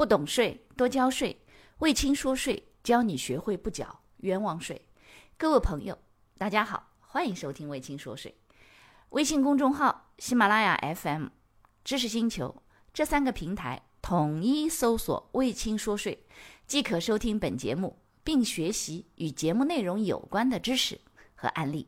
不懂税，多交税。魏青说税，教你学会不缴冤枉税。各位朋友，大家好，欢迎收听魏青说税。微信公众号、喜马拉雅 FM、知识星球这三个平台统一搜索“魏青说税”，即可收听本节目，并学习与节目内容有关的知识和案例。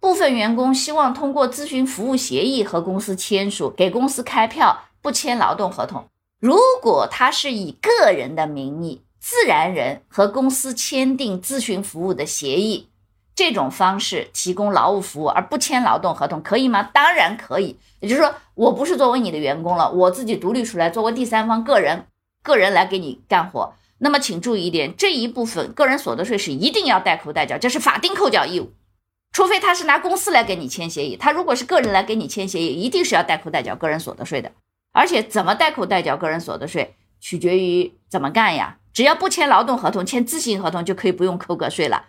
部分员工希望通过咨询服务协议和公司签署，给公司开票，不签劳动合同。如果他是以个人的名义，自然人和公司签订咨询服务的协议，这种方式提供劳务服务而不签劳动合同，可以吗？当然可以。也就是说，我不是作为你的员工了，我自己独立出来，作为第三方个人，个人来给你干活。那么，请注意一点，这一部分个人所得税是一定要代扣代缴，这是法定扣缴义务。除非他是拿公司来给你签协议，他如果是个人来给你签协议，一定是要代扣代缴个人所得税的。而且怎么代扣代缴个人所得税，取决于怎么干呀？只要不签劳动合同，签自行合同就可以不用扣个税了。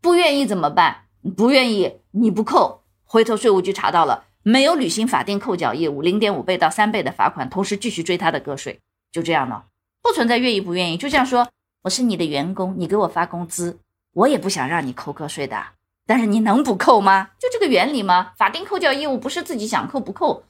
不愿意怎么办？不愿意你不扣，回头税务局查到了没有履行法定扣缴义务，零点五倍到三倍的罚款，同时继续追他的个税，就这样了，不存在愿意不愿意。就像说我是你的员工，你给我发工资，我也不想让你扣个税的，但是你能不扣吗？就这个原理吗？法定扣缴义务不是自己想扣不扣。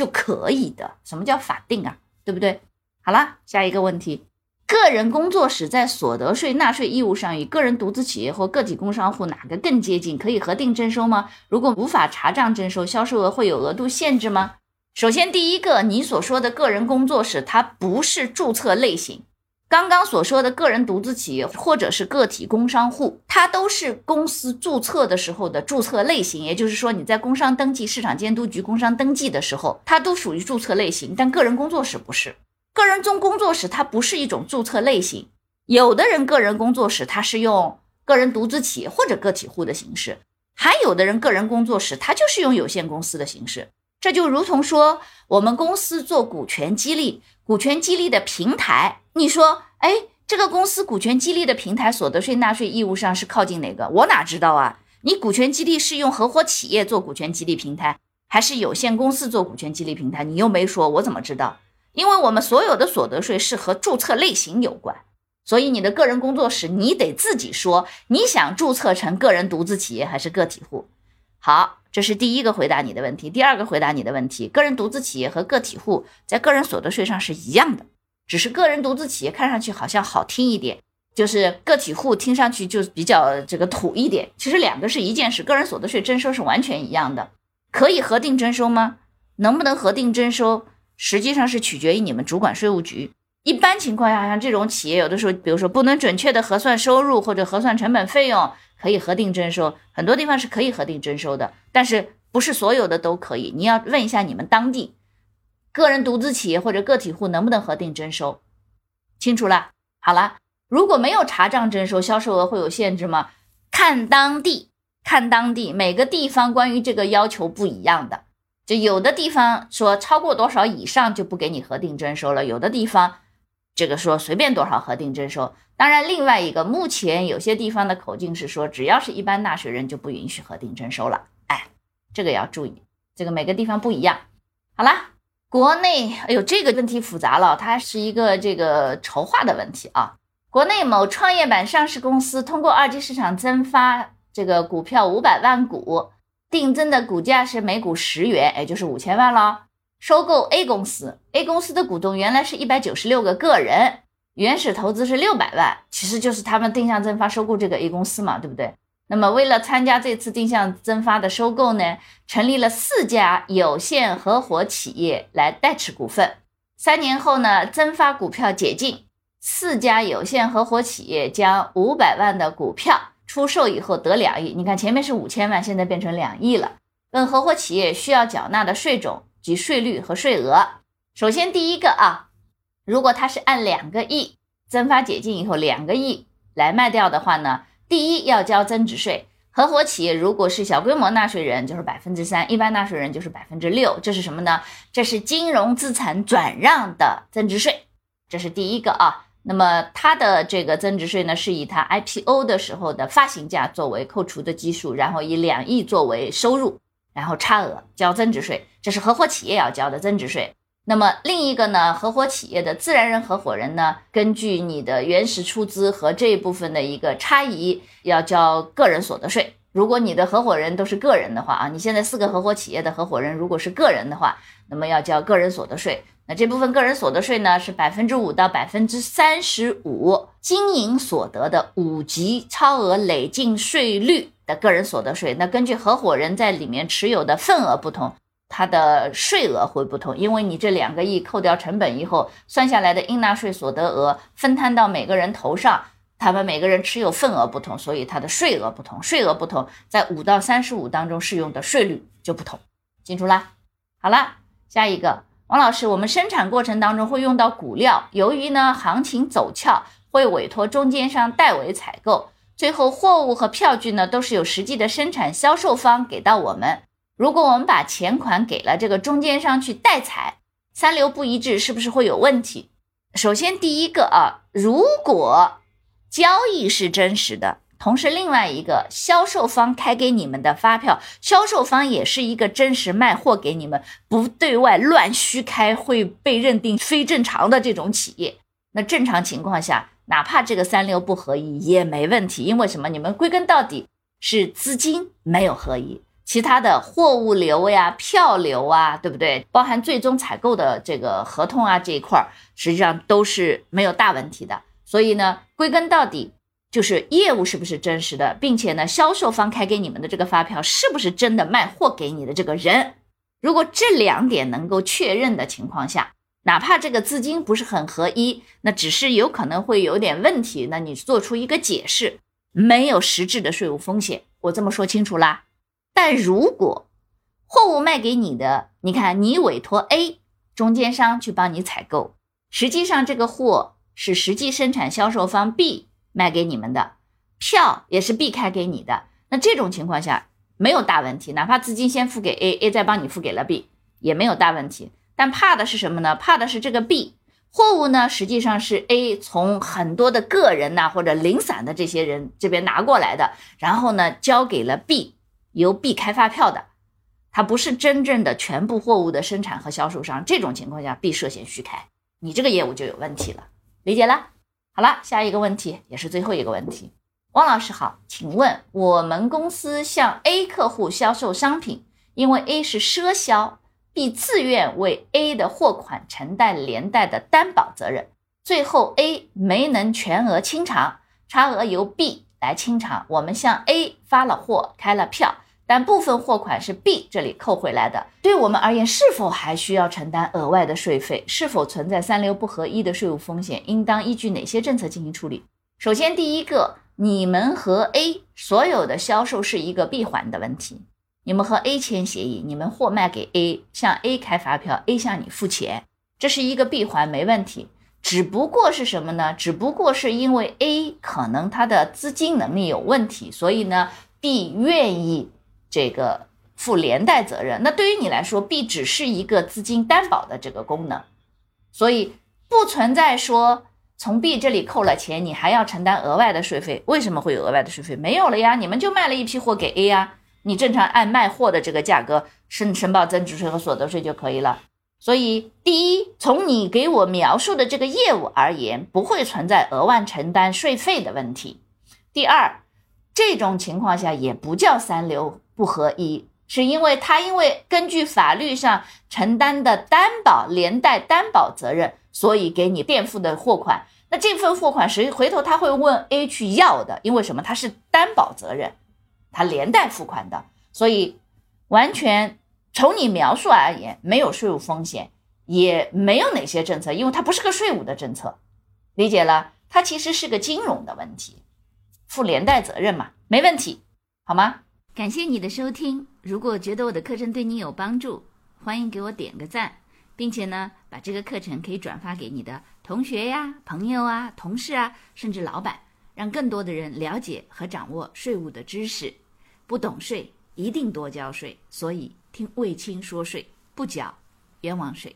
就可以的，什么叫法定啊？对不对？好了，下一个问题，个人工作室在所得税纳税义务上与个人独资企业或个体工商户哪个更接近？可以核定征收吗？如果无法查账征收，销售额会有额度限制吗？首先，第一个，你所说的个人工作室，它不是注册类型。刚刚所说的个人独资企业或者是个体工商户，它都是公司注册的时候的注册类型。也就是说，你在工商登记市场监督局工商登记的时候，它都属于注册类型。但个人工作室不是，个人中工作室它不是一种注册类型。有的人个人工作室它是用个人独资企业或者个体户的形式，还有的人个人工作室它就是用有限公司的形式。这就如同说，我们公司做股权激励，股权激励的平台，你说，哎，这个公司股权激励的平台所得税纳税义务上是靠近哪个？我哪知道啊？你股权激励是用合伙企业做股权激励平台，还是有限公司做股权激励平台？你又没说，我怎么知道？因为我们所有的所得税是和注册类型有关，所以你的个人工作室，你得自己说，你想注册成个人独资企业还是个体户？好。这是第一个回答你的问题。第二个回答你的问题，个人独资企业和个体户在个人所得税上是一样的，只是个人独资企业看上去好像好听一点，就是个体户听上去就比较这个土一点。其实两个是一件事，个人所得税征收是完全一样的。可以核定征收吗？能不能核定征收，实际上是取决于你们主管税务局。一般情况下，像这种企业，有的时候，比如说不能准确的核算收入或者核算成本费用。可以核定征收，很多地方是可以核定征收的，但是不是所有的都可以。你要问一下你们当地个人独资企业或者个体户能不能核定征收，清楚了。好了，如果没有查账征收，销售额会有限制吗？看当地，看当地，每个地方关于这个要求不一样的，就有的地方说超过多少以上就不给你核定征收了，有的地方。这个说随便多少核定征收，当然另外一个，目前有些地方的口径是说，只要是一般纳税人就不允许核定征收了。哎，这个要注意，这个每个地方不一样。好啦，国内，哎呦，这个问题复杂了，它是一个这个筹划的问题啊。国内某创业板上市公司通过二级市场增发这个股票五百万股，定增的股价是每股十元，也就是五千万了。收购 A 公司，A 公司的股东原来是一百九十六个个人，原始投资是六百万，其实就是他们定向增发收购这个 A 公司嘛，对不对？那么为了参加这次定向增发的收购呢，成立了四家有限合伙企业来代持股份。三年后呢，增发股票解禁，四家有限合伙企业将五百万的股票出售以后得两亿。你看前面是五千万，现在变成两亿了。问合伙企业需要缴纳的税种。及税率和税额。首先，第一个啊，如果它是按两个亿增发解禁以后两个亿来卖掉的话呢，第一要交增值税。合伙企业如果是小规模纳税人，就是百分之三；一般纳税人就是百分之六。这是什么呢？这是金融资产转让的增值税。这是第一个啊。那么它的这个增值税呢，是以它 IPO 的时候的发行价作为扣除的基数，然后以两亿作为收入。然后差额交增值税，这是合伙企业要交的增值税。那么另一个呢，合伙企业的自然人合伙人呢，根据你的原始出资和这一部分的一个差异，要交个人所得税。如果你的合伙人都是个人的话啊，你现在四个合伙企业的合伙人如果是个人的话，那么要交个人所得税。那这部分个人所得税呢，是百分之五到百分之三十五，经营所得的五级超额累进税率的个人所得税。那根据合伙人在里面持有的份额不同。它的税额会不同，因为你这两个亿扣掉成本以后，算下来的应纳税所得额分摊到每个人头上，他们每个人持有份额不同，所以它的税额不同，税额不同，在五到三十五当中适用的税率就不同，清楚啦？好了，下一个，王老师，我们生产过程当中会用到骨料，由于呢行情走俏，会委托中间商代为采购，最后货物和票据呢都是由实际的生产销售方给到我们。如果我们把钱款给了这个中间商去代采，三流不一致是不是会有问题？首先第一个啊，如果交易是真实的，同时另外一个销售方开给你们的发票，销售方也是一个真实卖货给你们，不对外乱虚开，会被认定非正常的这种企业。那正常情况下，哪怕这个三流不合一也没问题，因为什么？你们归根到底是资金没有合一。其他的货物流呀、票流啊，对不对？包含最终采购的这个合同啊这一块，实际上都是没有大问题的。所以呢，归根到底就是业务是不是真实的，并且呢，销售方开给你们的这个发票是不是真的卖货给你的这个人。如果这两点能够确认的情况下，哪怕这个资金不是很合一，那只是有可能会有点问题，那你做出一个解释，没有实质的税务风险。我这么说清楚啦。但如果货物卖给你的，你看你委托 A 中间商去帮你采购，实际上这个货是实际生产销售方 B 卖给你们的，票也是 B 开给你的，那这种情况下没有大问题，哪怕资金先付给 A，A 再帮你付给了 B 也没有大问题。但怕的是什么呢？怕的是这个 B 货物呢，实际上是 A 从很多的个人呐或者零散的这些人这边拿过来的，然后呢交给了 B。由 B 开发票的，他不是真正的全部货物的生产和销售商。这种情况下，B 涉嫌虚开，你这个业务就有问题了。理解了？好了，下一个问题也是最后一个问题。汪老师好，请问我们公司向 A 客户销售商品，因为 A 是赊销，B 自愿为 A 的货款承担连带的担保责任，最后 A 没能全额清偿，差额由 B。来清偿，我们向 A 发了货，开了票，但部分货款是 B 这里扣回来的。对我们而言，是否还需要承担额外的税费？是否存在三流不合一的税务风险？应当依据哪些政策进行处理？首先，第一个，你们和 A 所有的销售是一个闭环的问题。你们和 A 签协议，你们货卖给 A，向 A 开发票，A 向你付钱，这是一个闭环，没问题。只不过是什么呢？只不过是因为 A 可能他的资金能力有问题，所以呢，B 愿意这个负连带责任。那对于你来说，B 只是一个资金担保的这个功能，所以不存在说从 B 这里扣了钱，你还要承担额外的税费。为什么会有额外的税费？没有了呀，你们就卖了一批货给 A 呀，你正常按卖货的这个价格申申报增值税和所得税就可以了。所以，第一，从你给我描述的这个业务而言，不会存在额外承担税费的问题。第二，这种情况下也不叫三流不合一，是因为他因为根据法律上承担的担保连带担保责任，所以给你垫付的货款。那这份货款谁回头他会问 A 去要的？因为什么？他是担保责任，他连带付款的，所以完全。从你描述而言，没有税务风险，也没有哪些政策，因为它不是个税务的政策，理解了？它其实是个金融的问题，负连带责任嘛，没问题，好吗？感谢你的收听，如果觉得我的课程对你有帮助，欢迎给我点个赞，并且呢，把这个课程可以转发给你的同学呀、朋友啊、同事啊，甚至老板，让更多的人了解和掌握税务的知识。不懂税，一定多交税，所以。听卫青说税，不缴冤枉税。